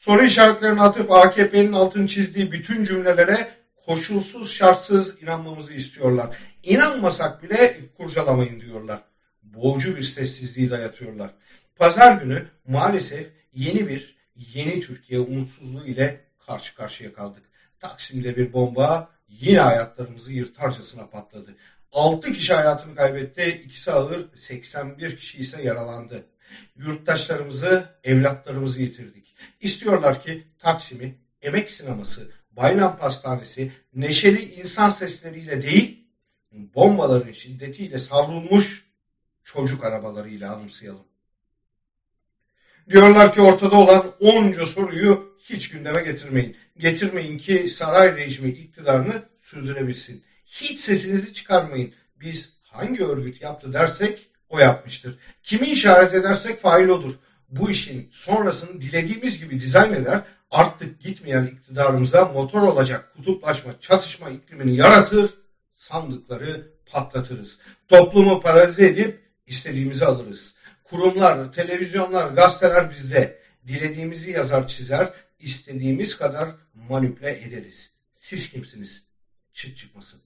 soru işaretlerini atıp AKP'nin altını çizdiği bütün cümlelere koşulsuz şartsız inanmamızı istiyorlar. İnanmasak bile kurcalamayın diyorlar. Boğucu bir sessizliği dayatıyorlar. Pazar günü maalesef yeni bir yeni Türkiye umutsuzluğu ile karşı karşıya kaldık. Taksim'de bir bomba yine hayatlarımızı yırtarcasına patladı. 6 kişi hayatını kaybetti, ikisi ağır, 81 kişi ise yaralandı. Yurttaşlarımızı, evlatlarımızı yitirdik. İstiyorlar ki Taksim'i, emek sineması, Bayram Pastanesi, neşeli insan sesleriyle değil, bombaların şiddetiyle savrulmuş çocuk arabalarıyla anımsayalım. Diyorlar ki ortada olan onca soruyu hiç gündeme getirmeyin. Getirmeyin ki saray rejimi iktidarını sürdürebilsin. Hiç sesinizi çıkarmayın. Biz hangi örgüt yaptı dersek o yapmıştır. Kimi işaret edersek fail odur. Bu işin sonrasını dilediğimiz gibi dizayn eder. Artık gitmeyen iktidarımıza motor olacak kutuplaşma, çatışma iklimini yaratır. Sandıkları patlatırız. Toplumu paralize edip istediğimizi alırız. Kurumlar, televizyonlar, gazeteler bizde. Dilediğimizi yazar çizer, istediğimiz kadar manipüle ederiz. Siz kimsiniz? Çıt çıkmasın.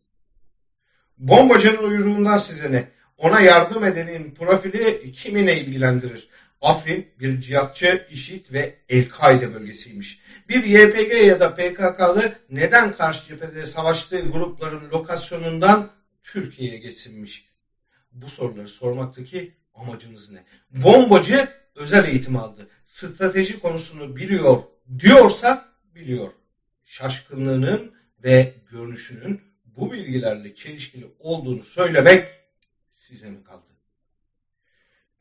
Bombacının uyruğundan size ne? Ona yardım edenin profili kimine ilgilendirir? Afrin bir cihatçı, işit ve El-Kaide bölgesiymiş. Bir YPG ya da PKK'lı neden karşı cephede savaştığı grupların lokasyonundan Türkiye'ye geçsinmiş? Bu soruları sormaktaki amacınız ne? Bombacı özel eğitim aldı. Strateji konusunu biliyor diyorsa biliyor. Şaşkınlığının ve görünüşünün bu bilgilerle çelişkili olduğunu söylemek size mi kaldı?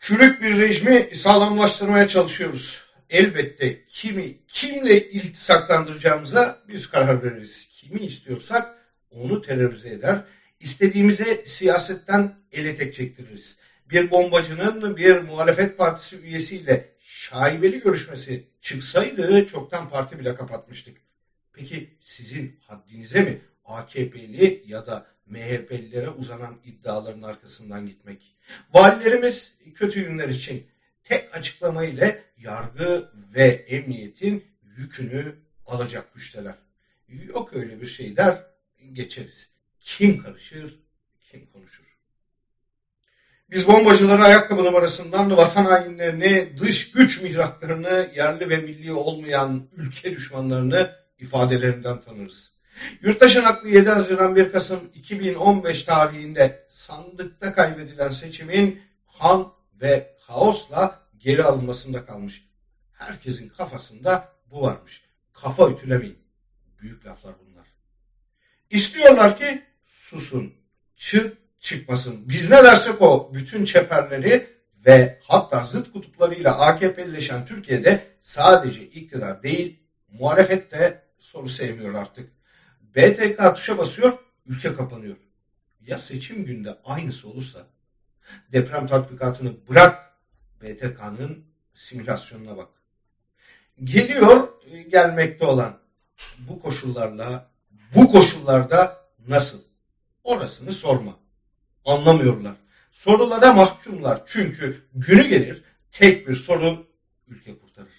Çürük bir rejimi sağlamlaştırmaya çalışıyoruz. Elbette kimi, kimle iltisaklandıracağımıza biz karar veririz. Kimi istiyorsak onu terörize eder. İstediğimize siyasetten ele tek çektiririz. Bir bombacının bir muhalefet partisi üyesiyle şaibeli görüşmesi çıksaydı çoktan parti bile kapatmıştık. Peki sizin haddinize mi AKP'li ya da MHP'lilere uzanan iddiaların arkasından gitmek? Valilerimiz kötü günler için tek açıklama ile yargı ve emniyetin yükünü alacak güçteler. Yok öyle bir şey der geçeriz. Kim karışır, kim konuşur? Biz bombacıları ayakkabı numarasından vatan hainlerini, dış güç mihraklarını, yerli ve milli olmayan ülke düşmanlarını ifadelerinden tanırız. Yurttaşın aklı 7 Haziran 1 Kasım 2015 tarihinde sandıkta kaybedilen seçimin kan ve kaosla geri alınmasında kalmış. Herkesin kafasında bu varmış. Kafa ütülemeyin. Büyük laflar bunlar. İstiyorlar ki susun, çık çıkmasın. Biz ne dersek o bütün çeperleri ve hatta zıt kutuplarıyla AKP'lileşen Türkiye'de sadece iktidar değil muhalefet de soru sevmiyor artık. BTK tuşa basıyor, ülke kapanıyor. Ya seçim günde aynısı olursa? Deprem tatbikatını bırak, BTK'nın simülasyonuna bak. Geliyor e, gelmekte olan bu koşullarla, bu koşullarda nasıl? Orasını sorma. Anlamıyorlar. Sorulara mahkumlar. Çünkü günü gelir tek bir soru ülke kurtarır.